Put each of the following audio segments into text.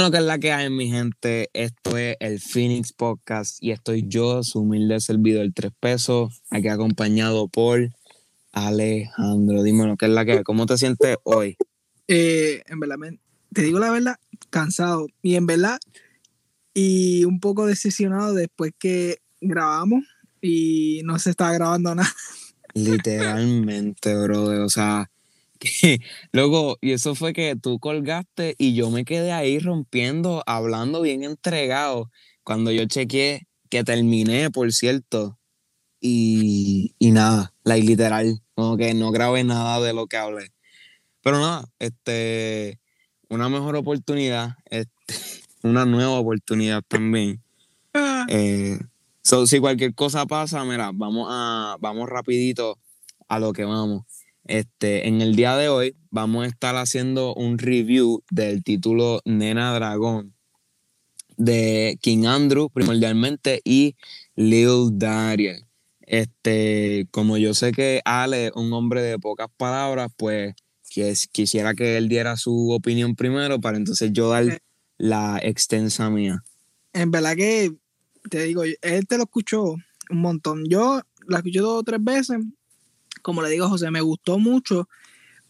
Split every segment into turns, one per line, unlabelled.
Bueno, que es la que hay, mi gente. Esto es el Phoenix Podcast y estoy yo, su humilde servidor, tres pesos, aquí acompañado por Alejandro. Dímelo, ¿qué es la que hay? ¿Cómo te sientes hoy?
Eh, en verdad, te digo la verdad, cansado. Y en verdad, y un poco decepcionado después que grabamos y no se estaba grabando nada.
Literalmente, bro. O sea, que, luego, y eso fue que tú colgaste y yo me quedé ahí rompiendo, hablando bien entregado. Cuando yo chequeé que terminé, por cierto, y, y nada, like, literal, como que no grabé nada de lo que hablé. Pero nada, este, una mejor oportunidad, este, una nueva oportunidad también. Ah. Eh, si cualquier cosa pasa, mira, vamos a, vamos rapidito a lo que vamos. Este, en el día de hoy vamos a estar haciendo un review del título Nena Dragón de King Andrew primordialmente y Lil Dariel. Este, como yo sé que Ale es un hombre de pocas palabras, pues quisiera que él diera su opinión primero para entonces yo dar la extensa mía.
En verdad que te digo, él te lo escuchó un montón. Yo la escuché dos o tres veces como le digo a José, me gustó mucho,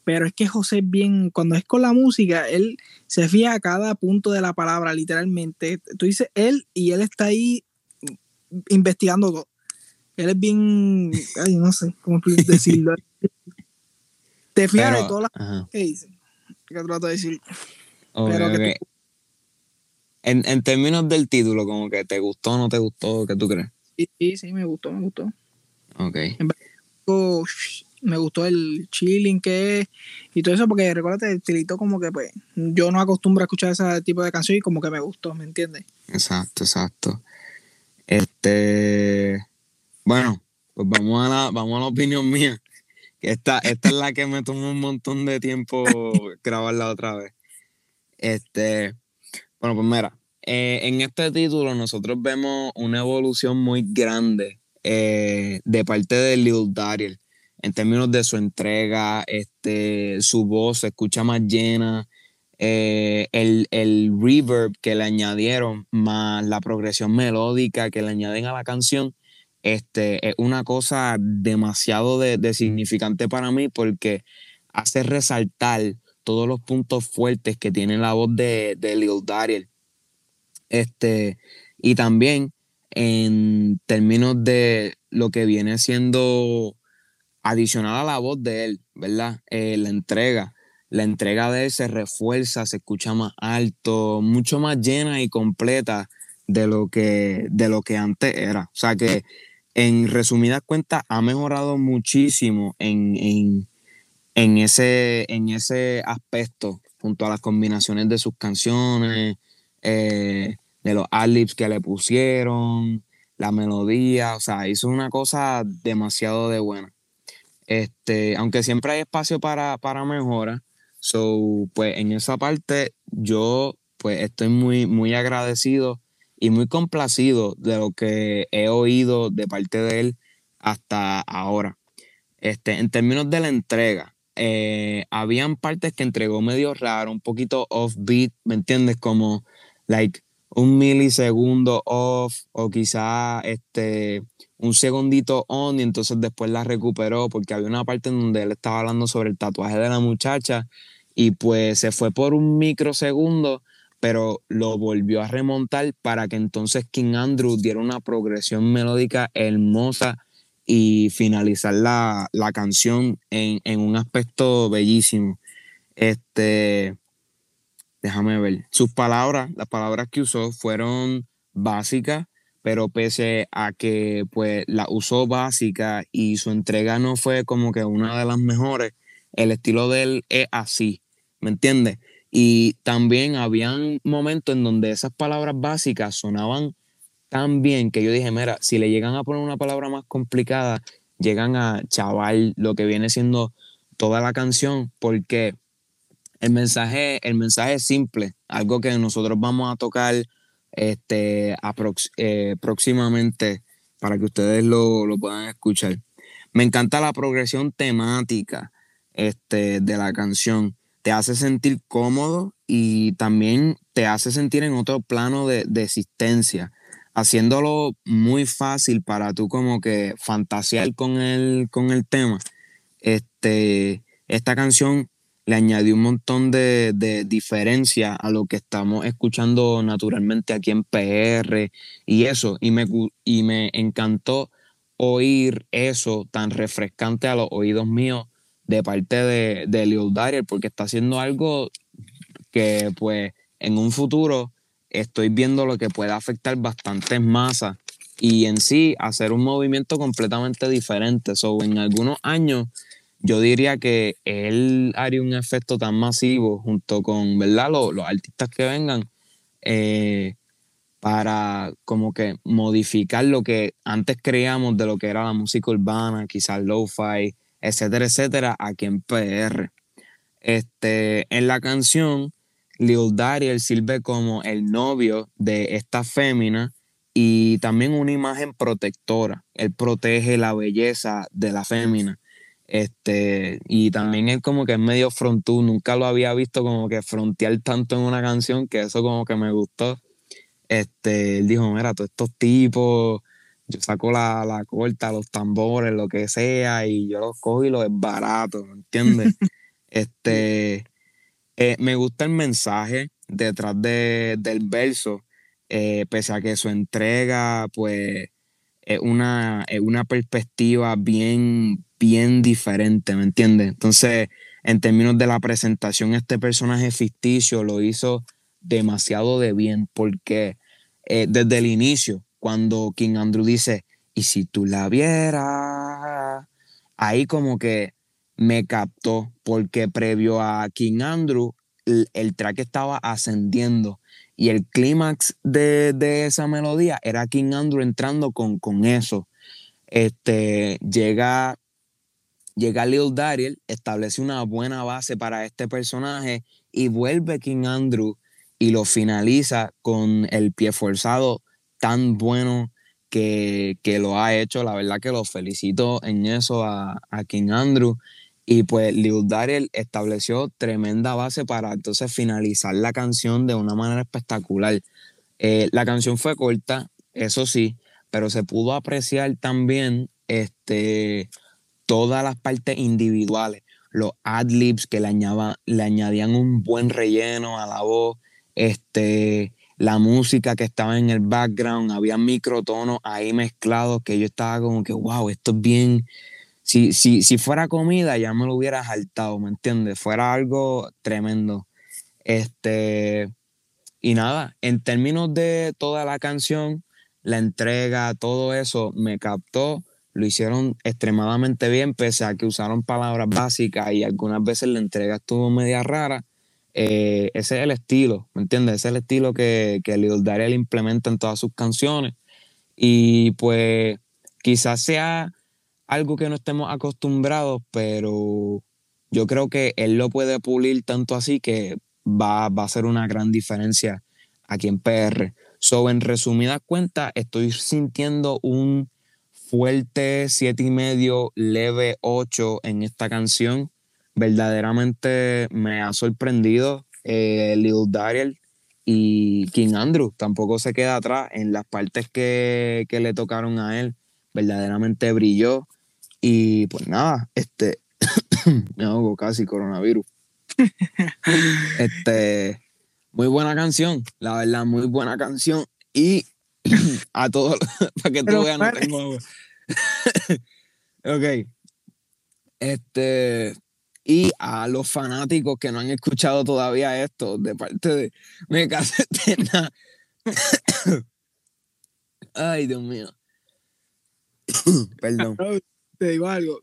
pero es que José bien, cuando es con la música, él se fija a cada punto de la palabra, literalmente. Tú dices él y él está ahí investigando todo. Él es bien, ay, no sé cómo decirlo. Te fijas de todas las que dice. Que trato de decir. pero que
en, en, términos del título, como que te gustó o no te gustó, ¿qué tú crees?
Sí, sí, me gustó, me gustó.
Ok
me gustó el chilling que es y todo eso, porque recuérdate, el estilito como que pues yo no acostumbro a escuchar ese tipo de canción y como que me gustó, ¿me entiendes?
Exacto, exacto. Este, bueno, pues vamos a la, vamos a la opinión mía. Esta, esta es la que me tomó un montón de tiempo grabarla otra vez. Este, bueno, pues mira, eh, en este título nosotros vemos una evolución muy grande eh, de parte de Lil Dariel en términos de su entrega, este, su voz se escucha más llena, eh, el, el, reverb que le añadieron, más la progresión melódica que le añaden a la canción, este, es una cosa demasiado de, significante para mí porque hace resaltar todos los puntos fuertes que tiene la voz de, de Lil Dariel. Este, y también en términos de lo que viene siendo adicional a la voz de él, ¿verdad? Eh, la entrega. La entrega de él se refuerza, se escucha más alto, mucho más llena y completa de lo que, de lo que antes era. O sea que, en resumidas cuentas, ha mejorado muchísimo en, ese, en ese aspecto, junto a las combinaciones de sus canciones, eh, de los adlibs que le pusieron, la melodía, o sea, hizo una cosa demasiado de buena. Este, aunque siempre hay espacio para, para mejora, so, pues en esa parte yo pues estoy muy, muy agradecido y muy complacido de lo que he oído de parte de él hasta ahora. Este, en términos de la entrega, eh, habían partes que entregó medio raro, un poquito offbeat, ¿me entiendes? Como, like, un milisegundo off o quizá este, un segundito on y entonces después la recuperó porque había una parte en donde él estaba hablando sobre el tatuaje de la muchacha y pues se fue por un microsegundo, pero lo volvió a remontar para que entonces King Andrew diera una progresión melódica hermosa y finalizar la, canción en, en, un aspecto bellísimo. Este, déjame ver, sus palabras, las palabras que usó fueron básicas, pero pese a que pues la usó básica y su entrega no fue como que una de las mejores, el estilo de él es así, ¿me entiendes? Y también habían momentos en donde esas palabras básicas sonaban tan bien que yo dije, mira, si le llegan a poner una palabra más complicada, llegan a chaval lo que viene siendo toda la canción, porque el mensaje, el mensaje es simple, algo que nosotros vamos a tocar este, eh, próximamente para que ustedes lo, puedan escuchar. Me encanta la progresión temática este, de la canción. Te hace sentir cómodo y también te hace sentir en otro plano de, de existencia, haciéndolo muy fácil para tú como que fantasear con el, con el tema. Este, esta canción le añadió un montón de, de diferencia a lo que estamos escuchando naturalmente aquí en PR y eso, y me, y me encantó oír eso tan refrescante a los oídos míos de parte de, de Lil Dariel, porque está haciendo algo que pues en un futuro estoy viendo lo que puede afectar bastantes masas y en sí hacer un movimiento completamente diferente. So, en algunos años yo diría que él haría un efecto tan masivo junto con ¿verdad? Los, los artistas que vengan eh, para como que modificar lo que antes creíamos de lo que era la música urbana, quizás lo-fi, etcétera, etcétera, aquí en PR. Este, en la canción, Lil Dariel sirve como el novio de esta fémina y también una imagen protectora. Él protege la belleza de la fémina. Este, y también es como que es medio frontú, nunca lo había visto como que frontear tanto en una canción que eso como que me gustó. Este, él dijo, mira, todos estos tipos, yo saco la, la corta, los tambores, lo que sea, y yo los cojo y los es barato, ¿me entiendes? este, eh, me gusta el mensaje detrás de, del verso, eh, pese a que su entrega, pues, es una, es una perspectiva bien, bien diferente, ¿me entiendes? Entonces, en términos de la presentación, este personaje ficticio lo hizo demasiado de bien, porque eh, desde el inicio, cuando King Andrew dice, y si tú la vieras, ahí como que me captó, porque previo a King Andrew, el, track estaba ascendiendo y el clímax de, de, esa melodía era King Andrew entrando con, con eso. Este, llega Llega Lil Dariel, establece una buena base para este personaje y vuelve King Andrew y lo finaliza con el pie forzado tan bueno que, lo ha hecho. La verdad que lo felicito en eso a, King Andrew. Y pues Lil Dariel estableció tremenda base para entonces finalizar la canción de una manera espectacular. Eh, la canción fue corta, eso sí, pero se pudo apreciar también este, todas las partes individuales, los adlibs que le, le añadían un buen relleno a la voz, este, la música que estaba en el background, había microtonos ahí mezclados que yo estaba como que, wow, esto es bien. Si, si, si fuera comida, ya me lo hubiera saltado, ¿me entiendes? Fuera algo tremendo. Este, y nada, en términos de toda la canción, la entrega, todo eso me captó lo hicieron extremadamente bien, pese a que usaron palabras básicas y algunas veces la entrega estuvo media rara. Eh, ese es el estilo, ¿me entiendes? Ese es el estilo que, que Lil Dariel implementa en todas sus canciones. Y pues quizás sea algo que no estemos acostumbrados, pero yo creo que él lo puede pulir tanto así que va, va a ser una gran diferencia aquí en PR. So, en resumidas cuentas, estoy sintiendo un fuerte, siete y medio, leve 8 en esta canción. Verdaderamente me ha sorprendido eh, Lil Dariel y King Andrew. Tampoco se queda atrás en las partes que, que le tocaron a él. Verdaderamente brilló. Y pues nada, este, me hago casi coronavirus. este, muy buena canción, la verdad, muy buena canción. Y a todos, para que tú veas, no tengo ok. Este, y a los fanáticos que no han escuchado todavía esto de parte de Me Eterna. Ay, Dios mío. Perdón.
Te digo algo.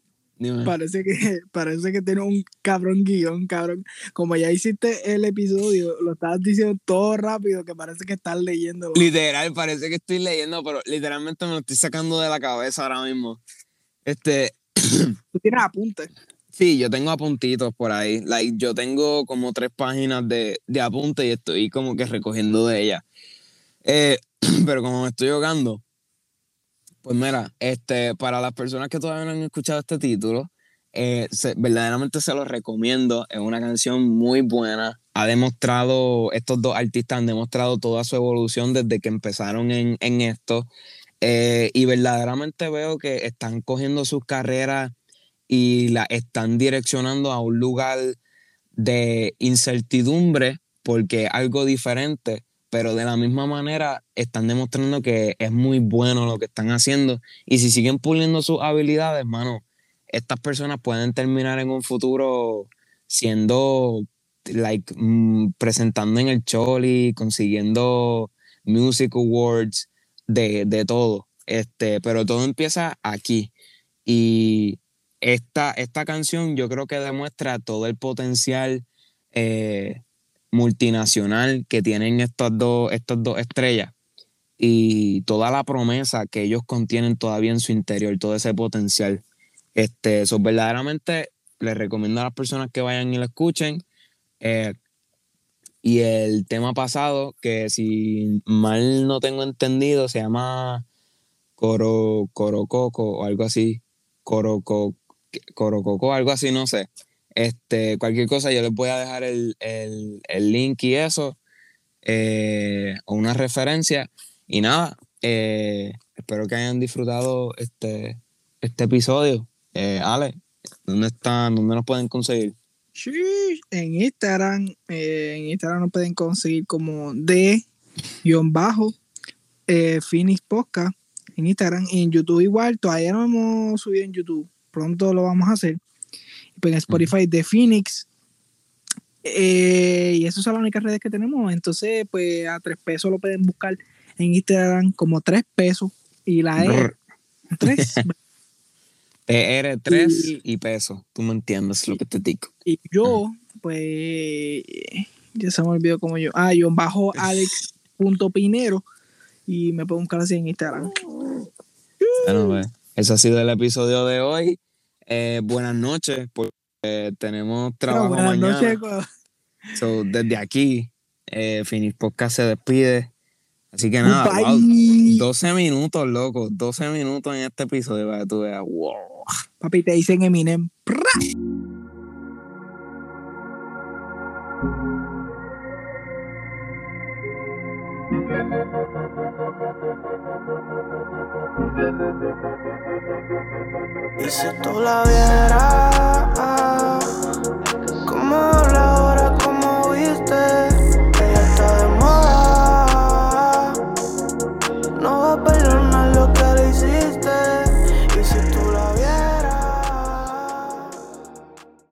Parece que, parece que tiene un cabrón guion, cabrón. Como ya hiciste el episodio, lo estabas diciendo todo rápido, que parece que estás leyendo.
Literal, parece que estoy leyendo, pero literalmente me lo estoy sacando de la cabeza ahora mismo. Este.
¿Tú tienes apuntes?
Sí, yo tengo apuntitos por ahí. Like, yo tengo como tres páginas de, de apuntes y estoy como que recogiendo de ellas. Eh, pero como me estoy jugando, pues mira, este, para las personas que todavía no han escuchado este título, eh, verdaderamente se lo recomiendo. Es una canción muy buena. ha demostrado, estos dos artistas han demostrado toda su evolución desde que empezaron en, esto. Eh, y verdaderamente veo que están cogiendo sus carreras y la están direccionando a un lugar de incertidumbre porque es algo diferente, pero de la misma manera están demostrando que es muy bueno lo que están haciendo y si siguen puliendo sus habilidades, mano, estas personas pueden terminar en un futuro siendo like mm, presentando en el Choli, consiguiendo music awards de, de todo. Este, pero todo empieza aquí. Y esta, esta canción yo creo que demuestra todo el potencial eh, multinacional que tienen estas dos, estas dos estrellas y toda la promesa que ellos contienen todavía en su interior, todo ese potencial. Este, eso verdaderamente les recomiendo a las personas que vayan y lo escuchen. Eh, y el tema pasado, que si mal no tengo entendido, se llama Coro, Corococo o algo así. Coroco, Corococo, algo así, no sé. Este, cualquier cosa, yo les voy a dejar el, link y eso, eh, o una referencia. Y nada, eh, espero que hayan disfrutado este, este episodio. Ale, ¿dónde están? ¿Dónde nos pueden conseguir?
Sí, en Instagram, eh, en Instagram nos pueden conseguir como de guion bajo eh, Phoenix Podcast en Instagram y en YouTube igual, todavía no hemos subido en YouTube, pronto lo vamos a hacer. Pues en Spotify de Phoenix. Eh, y esas son las únicas redes que tenemos. Entonces, pues a tres pesos lo pueden buscar en Instagram como tres pesos. Y la E, tres.
PR3 y, peso. Tú me entiendes lo que te digo.
Y yo, pues, ya se me olvidó como yo. Ah, yo bajo alex.pinero y me puedo buscar así en Instagram.
Bueno, pues, ese ha sido el episodio de hoy. Eh, buenas noches, porque tenemos trabajo buenas mañana. Noches, so, desde aquí, eh, Finis Podcast se despide. Así que nada, 12 minutos, loco. 12 minutos en este episodio para que tú veas, wow.
Papi, te dicen Eminem.
Y si tú la vieras, cómo habla ahora, cómo viste.